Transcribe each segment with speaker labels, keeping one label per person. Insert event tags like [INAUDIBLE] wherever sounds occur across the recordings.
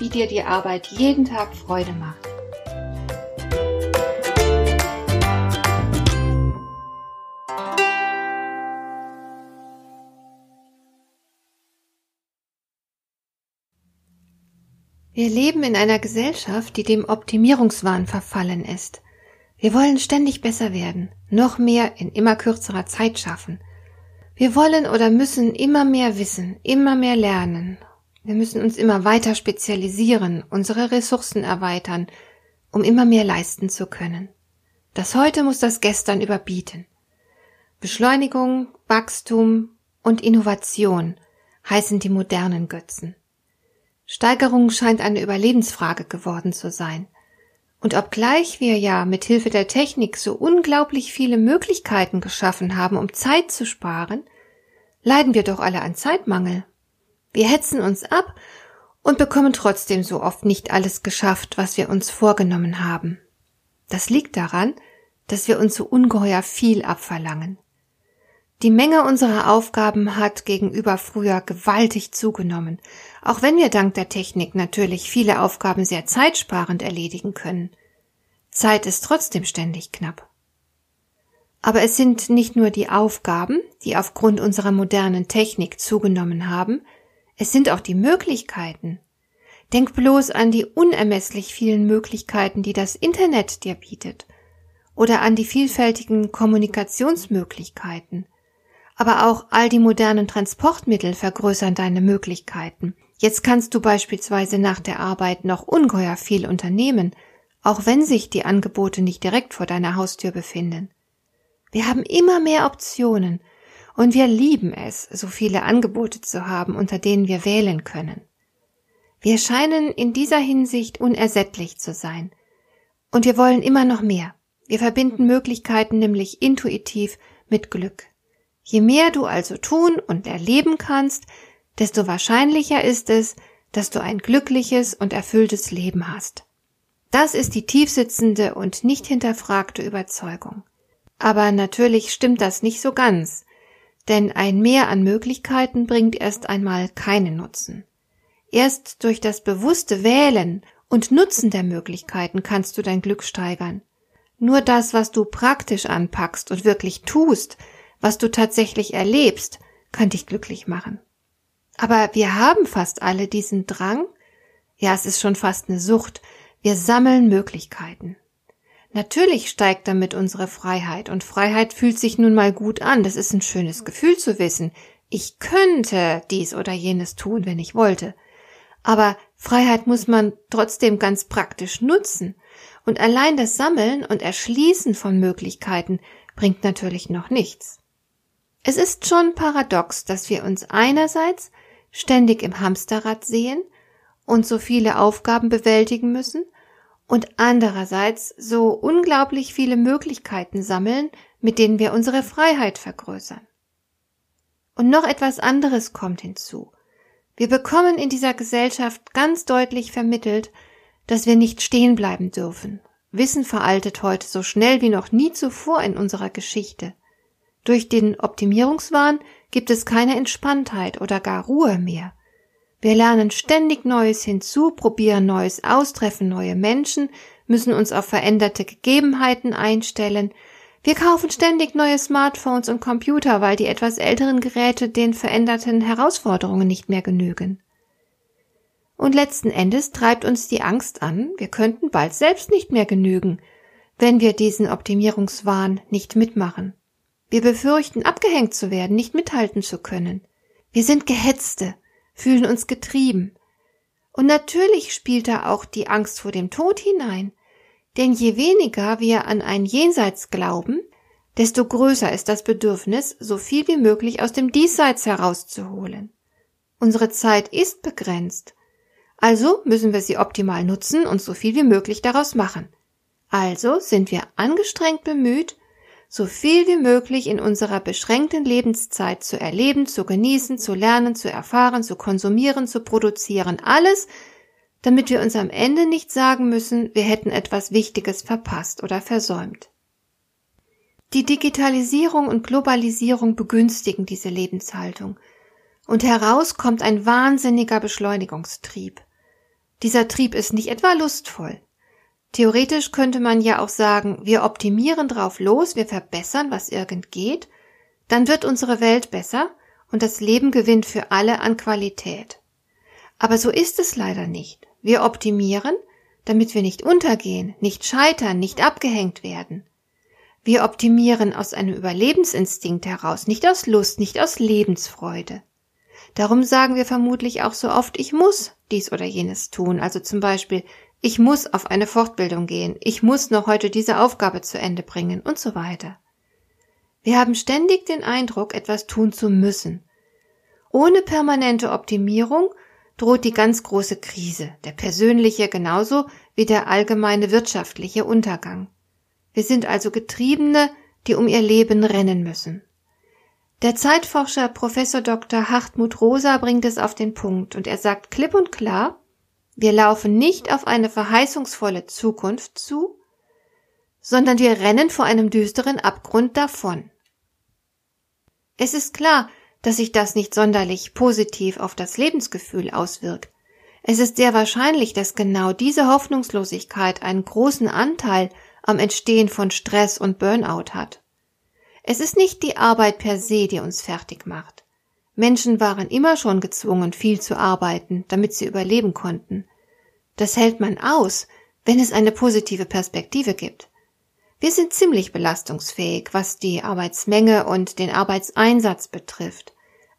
Speaker 1: wie dir die Arbeit jeden Tag Freude macht. Wir leben in einer Gesellschaft, die dem Optimierungswahn verfallen ist. Wir wollen ständig besser werden, noch mehr in immer kürzerer Zeit schaffen. Wir wollen oder müssen immer mehr wissen, immer mehr lernen wir müssen uns immer weiter spezialisieren, unsere Ressourcen erweitern, um immer mehr leisten zu können. Das Heute muss das Gestern überbieten. Beschleunigung, Wachstum und Innovation heißen die modernen Götzen. Steigerung scheint eine Überlebensfrage geworden zu sein. Und obgleich wir ja mit Hilfe der Technik so unglaublich viele Möglichkeiten geschaffen haben, um Zeit zu sparen, leiden wir doch alle an Zeitmangel wir hetzen uns ab und bekommen trotzdem so oft nicht alles geschafft, was wir uns vorgenommen haben. Das liegt daran, dass wir uns so ungeheuer viel abverlangen. Die Menge unserer Aufgaben hat gegenüber früher gewaltig zugenommen, auch wenn wir dank der Technik natürlich viele Aufgaben sehr zeitsparend erledigen können. Zeit ist trotzdem ständig knapp. Aber es sind nicht nur die Aufgaben, die aufgrund unserer modernen Technik zugenommen haben, es sind auch die Möglichkeiten. Denk bloß an die unermesslich vielen Möglichkeiten, die das Internet dir bietet, oder an die vielfältigen Kommunikationsmöglichkeiten. Aber auch all die modernen Transportmittel vergrößern deine Möglichkeiten. Jetzt kannst du beispielsweise nach der Arbeit noch ungeheuer viel unternehmen, auch wenn sich die Angebote nicht direkt vor deiner Haustür befinden. Wir haben immer mehr Optionen und wir lieben es, so viele Angebote zu haben, unter denen wir wählen können. Wir scheinen in dieser Hinsicht unersättlich zu sein. Und wir wollen immer noch mehr. Wir verbinden Möglichkeiten nämlich intuitiv mit Glück. Je mehr du also tun und erleben kannst, desto wahrscheinlicher ist es, dass du ein glückliches und erfülltes Leben hast. Das ist die tiefsitzende und nicht hinterfragte Überzeugung. Aber natürlich stimmt das nicht so ganz, denn ein Mehr an Möglichkeiten bringt erst einmal keinen Nutzen. Erst durch das bewusste Wählen und Nutzen der Möglichkeiten kannst du dein Glück steigern. Nur das, was du praktisch anpackst und wirklich tust, was du tatsächlich erlebst, kann dich glücklich machen. Aber wir haben fast alle diesen Drang, ja, es ist schon fast eine Sucht, wir sammeln Möglichkeiten. Natürlich steigt damit unsere Freiheit und Freiheit fühlt sich nun mal gut an. Das ist ein schönes Gefühl zu wissen. Ich könnte dies oder jenes tun, wenn ich wollte. Aber Freiheit muss man trotzdem ganz praktisch nutzen. Und allein das Sammeln und Erschließen von Möglichkeiten bringt natürlich noch nichts. Es ist schon paradox, dass wir uns einerseits ständig im Hamsterrad sehen und so viele Aufgaben bewältigen müssen und andererseits so unglaublich viele Möglichkeiten sammeln, mit denen wir unsere Freiheit vergrößern. Und noch etwas anderes kommt hinzu. Wir bekommen in dieser Gesellschaft ganz deutlich vermittelt, dass wir nicht stehen bleiben dürfen. Wissen veraltet heute so schnell wie noch nie zuvor in unserer Geschichte. Durch den Optimierungswahn gibt es keine Entspanntheit oder gar Ruhe mehr. Wir lernen ständig Neues hinzu, probieren Neues aus, treffen neue Menschen, müssen uns auf veränderte Gegebenheiten einstellen. Wir kaufen ständig neue Smartphones und Computer, weil die etwas älteren Geräte den veränderten Herausforderungen nicht mehr genügen. Und letzten Endes treibt uns die Angst an, wir könnten bald selbst nicht mehr genügen, wenn wir diesen Optimierungswahn nicht mitmachen. Wir befürchten, abgehängt zu werden, nicht mithalten zu können. Wir sind Gehetzte, fühlen uns getrieben. Und natürlich spielt da auch die Angst vor dem Tod hinein, denn je weniger wir an ein Jenseits glauben, desto größer ist das Bedürfnis, so viel wie möglich aus dem Diesseits herauszuholen. Unsere Zeit ist begrenzt, Also müssen wir sie optimal nutzen und so viel wie möglich daraus machen. Also sind wir angestrengt bemüht, so viel wie möglich in unserer beschränkten Lebenszeit zu erleben, zu genießen, zu lernen, zu erfahren, zu konsumieren, zu produzieren, alles, damit wir uns am Ende nicht sagen müssen, wir hätten etwas Wichtiges verpasst oder versäumt. Die Digitalisierung und Globalisierung begünstigen diese Lebenshaltung, und heraus kommt ein wahnsinniger Beschleunigungstrieb. Dieser Trieb ist nicht etwa lustvoll, Theoretisch könnte man ja auch sagen, wir optimieren drauf los, wir verbessern, was irgend geht, dann wird unsere Welt besser und das Leben gewinnt für alle an Qualität. Aber so ist es leider nicht. Wir optimieren, damit wir nicht untergehen, nicht scheitern, nicht abgehängt werden. Wir optimieren aus einem Überlebensinstinkt heraus, nicht aus Lust, nicht aus Lebensfreude. Darum sagen wir vermutlich auch so oft, ich muss dies oder jenes tun, also zum Beispiel, ich muss auf eine Fortbildung gehen, ich muss noch heute diese Aufgabe zu Ende bringen und so weiter. Wir haben ständig den Eindruck, etwas tun zu müssen. Ohne permanente Optimierung droht die ganz große Krise, der persönliche genauso wie der allgemeine wirtschaftliche Untergang. Wir sind also Getriebene, die um ihr Leben rennen müssen. Der Zeitforscher Professor Dr. Hartmut Rosa bringt es auf den Punkt und er sagt klipp und klar, wir laufen nicht auf eine verheißungsvolle Zukunft zu, sondern wir rennen vor einem düsteren Abgrund davon. Es ist klar, dass sich das nicht sonderlich positiv auf das Lebensgefühl auswirkt. Es ist sehr wahrscheinlich, dass genau diese Hoffnungslosigkeit einen großen Anteil am Entstehen von Stress und Burnout hat. Es ist nicht die Arbeit per se, die uns fertig macht. Menschen waren immer schon gezwungen, viel zu arbeiten, damit sie überleben konnten. Das hält man aus, wenn es eine positive Perspektive gibt. Wir sind ziemlich belastungsfähig, was die Arbeitsmenge und den Arbeitseinsatz betrifft.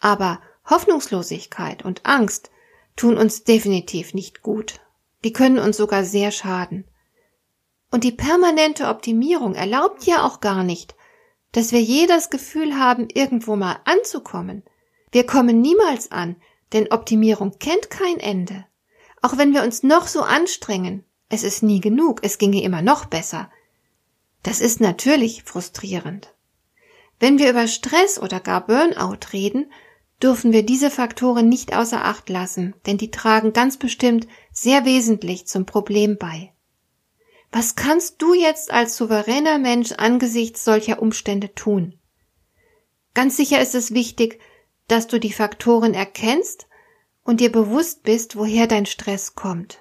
Speaker 1: Aber Hoffnungslosigkeit und Angst tun uns definitiv nicht gut. Die können uns sogar sehr schaden. Und die permanente Optimierung erlaubt ja auch gar nicht, dass wir je das Gefühl haben, irgendwo mal anzukommen. Wir kommen niemals an, denn Optimierung kennt kein Ende. Auch wenn wir uns noch so anstrengen, es ist nie genug, es ginge immer noch besser. Das ist natürlich frustrierend. Wenn wir über Stress oder gar Burnout reden, dürfen wir diese Faktoren nicht außer Acht lassen, denn die tragen ganz bestimmt sehr wesentlich zum Problem bei. Was kannst du jetzt als souveräner Mensch angesichts solcher Umstände tun? Ganz sicher ist es wichtig, dass du die Faktoren erkennst und dir bewusst bist, woher dein Stress kommt.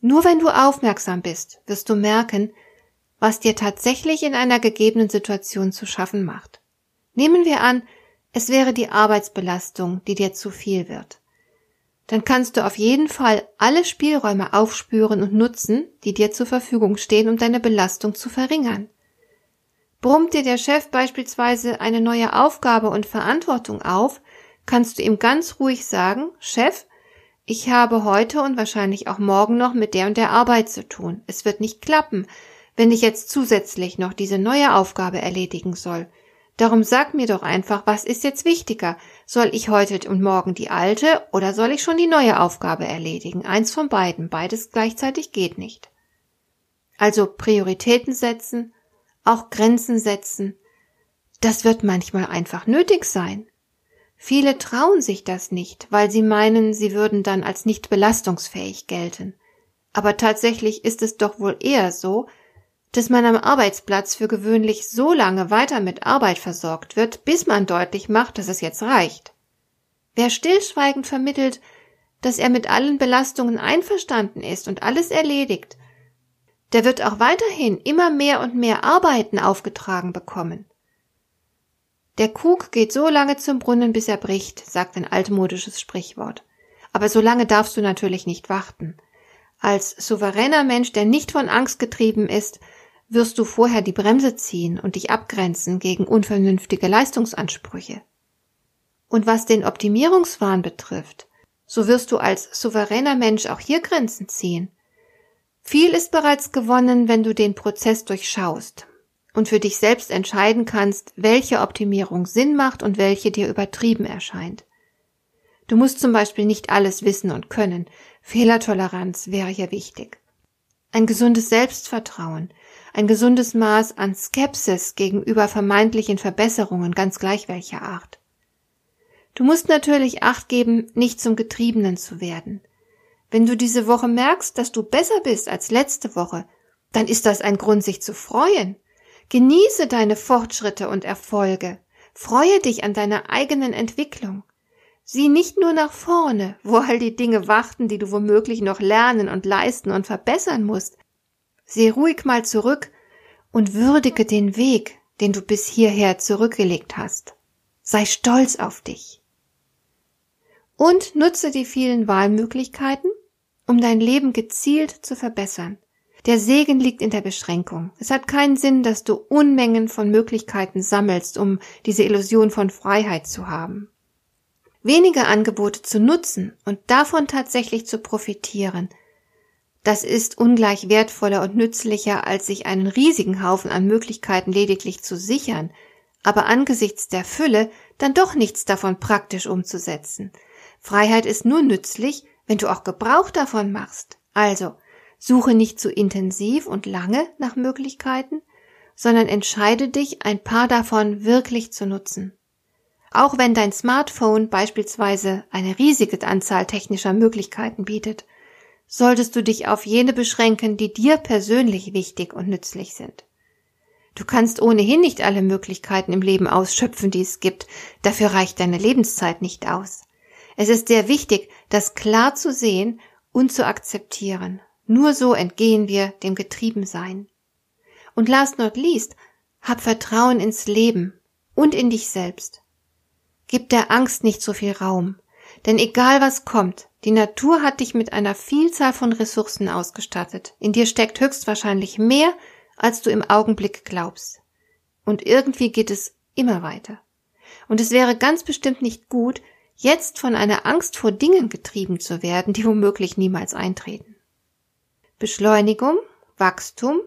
Speaker 1: Nur wenn du aufmerksam bist, wirst du merken, was dir tatsächlich in einer gegebenen Situation zu schaffen macht. Nehmen wir an, es wäre die Arbeitsbelastung, die dir zu viel wird. Dann kannst du auf jeden Fall alle Spielräume aufspüren und nutzen, die dir zur Verfügung stehen, um deine Belastung zu verringern. Brummt dir der Chef beispielsweise eine neue Aufgabe und Verantwortung auf, kannst du ihm ganz ruhig sagen, Chef, ich habe heute und wahrscheinlich auch morgen noch mit der und der Arbeit zu tun. Es wird nicht klappen, wenn ich jetzt zusätzlich noch diese neue Aufgabe erledigen soll. Darum sag mir doch einfach, was ist jetzt wichtiger? Soll ich heute und morgen die alte oder soll ich schon die neue Aufgabe erledigen? Eins von beiden, beides gleichzeitig geht nicht. Also Prioritäten setzen, auch Grenzen setzen. Das wird manchmal einfach nötig sein. Viele trauen sich das nicht, weil sie meinen, sie würden dann als nicht belastungsfähig gelten. Aber tatsächlich ist es doch wohl eher so, dass man am Arbeitsplatz für gewöhnlich so lange weiter mit Arbeit versorgt wird, bis man deutlich macht, dass es jetzt reicht. Wer stillschweigend vermittelt, dass er mit allen Belastungen einverstanden ist und alles erledigt, der wird auch weiterhin immer mehr und mehr Arbeiten aufgetragen bekommen. Der Krug geht so lange zum Brunnen, bis er bricht, sagt ein altmodisches Sprichwort. Aber so lange darfst du natürlich nicht warten. Als souveräner Mensch, der nicht von Angst getrieben ist, wirst du vorher die Bremse ziehen und dich abgrenzen gegen unvernünftige Leistungsansprüche. Und was den Optimierungswahn betrifft, so wirst du als souveräner Mensch auch hier Grenzen ziehen. Viel ist bereits gewonnen, wenn du den Prozess durchschaust und für dich selbst entscheiden kannst, welche Optimierung Sinn macht und welche dir übertrieben erscheint. Du musst zum Beispiel nicht alles wissen und können. Fehlertoleranz wäre hier wichtig. Ein gesundes Selbstvertrauen, ein gesundes Maß an Skepsis gegenüber vermeintlichen Verbesserungen, ganz gleich welcher Art. Du musst natürlich Acht geben, nicht zum Getriebenen zu werden. Wenn du diese Woche merkst, dass du besser bist als letzte Woche, dann ist das ein Grund, sich zu freuen. Genieße deine Fortschritte und Erfolge. Freue dich an deiner eigenen Entwicklung. Sieh nicht nur nach vorne, [LAUGHS] wo all die Dinge warten, die du womöglich noch lernen und leisten und verbessern musst. Seh ruhig mal zurück und würdige den Weg, den du bis hierher zurückgelegt hast. Sei stolz auf dich. Und nutze die vielen Wahlmöglichkeiten, um dein Leben gezielt zu verbessern. Der Segen liegt in der Beschränkung. Es hat keinen Sinn, dass du Unmengen von Möglichkeiten sammelst, um diese Illusion von Freiheit zu haben. Wenige Angebote zu nutzen und davon tatsächlich zu profitieren, das ist ungleich wertvoller und nützlicher, als sich einen riesigen Haufen an Möglichkeiten lediglich zu sichern, aber angesichts der Fülle dann doch nichts davon praktisch umzusetzen. Freiheit ist nur nützlich, wenn du auch Gebrauch davon machst. Also, suche nicht zu intensiv und lange nach Möglichkeiten, sondern entscheide dich, ein paar davon wirklich zu nutzen. Auch wenn dein Smartphone beispielsweise eine riesige Anzahl technischer Möglichkeiten bietet, solltest du dich auf jene beschränken, die dir persönlich wichtig und nützlich sind. Du kannst ohnehin nicht alle Möglichkeiten im Leben ausschöpfen, die es gibt, dafür reicht deine Lebenszeit nicht aus. Es ist sehr wichtig, das klar zu sehen und zu akzeptieren. Nur so entgehen wir dem Getriebensein. Und last not least, hab Vertrauen ins Leben und in dich selbst. Gib der Angst nicht so viel Raum, denn egal was kommt, die Natur hat dich mit einer Vielzahl von Ressourcen ausgestattet. In dir steckt höchstwahrscheinlich mehr, als du im Augenblick glaubst. Und irgendwie geht es immer weiter. Und es wäre ganz bestimmt nicht gut, jetzt von einer Angst vor Dingen getrieben zu werden, die womöglich niemals eintreten. Beschleunigung, Wachstum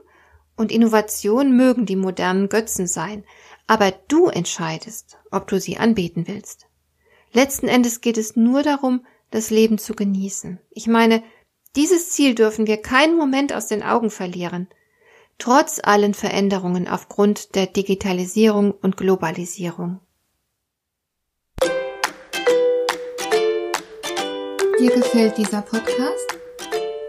Speaker 1: und Innovation mögen die modernen Götzen sein, aber du entscheidest, ob du sie anbeten willst. Letzten Endes geht es nur darum, das Leben zu genießen. Ich meine, dieses Ziel dürfen wir keinen Moment aus den Augen verlieren, trotz allen Veränderungen aufgrund der Digitalisierung und Globalisierung. Dir gefällt dieser Podcast?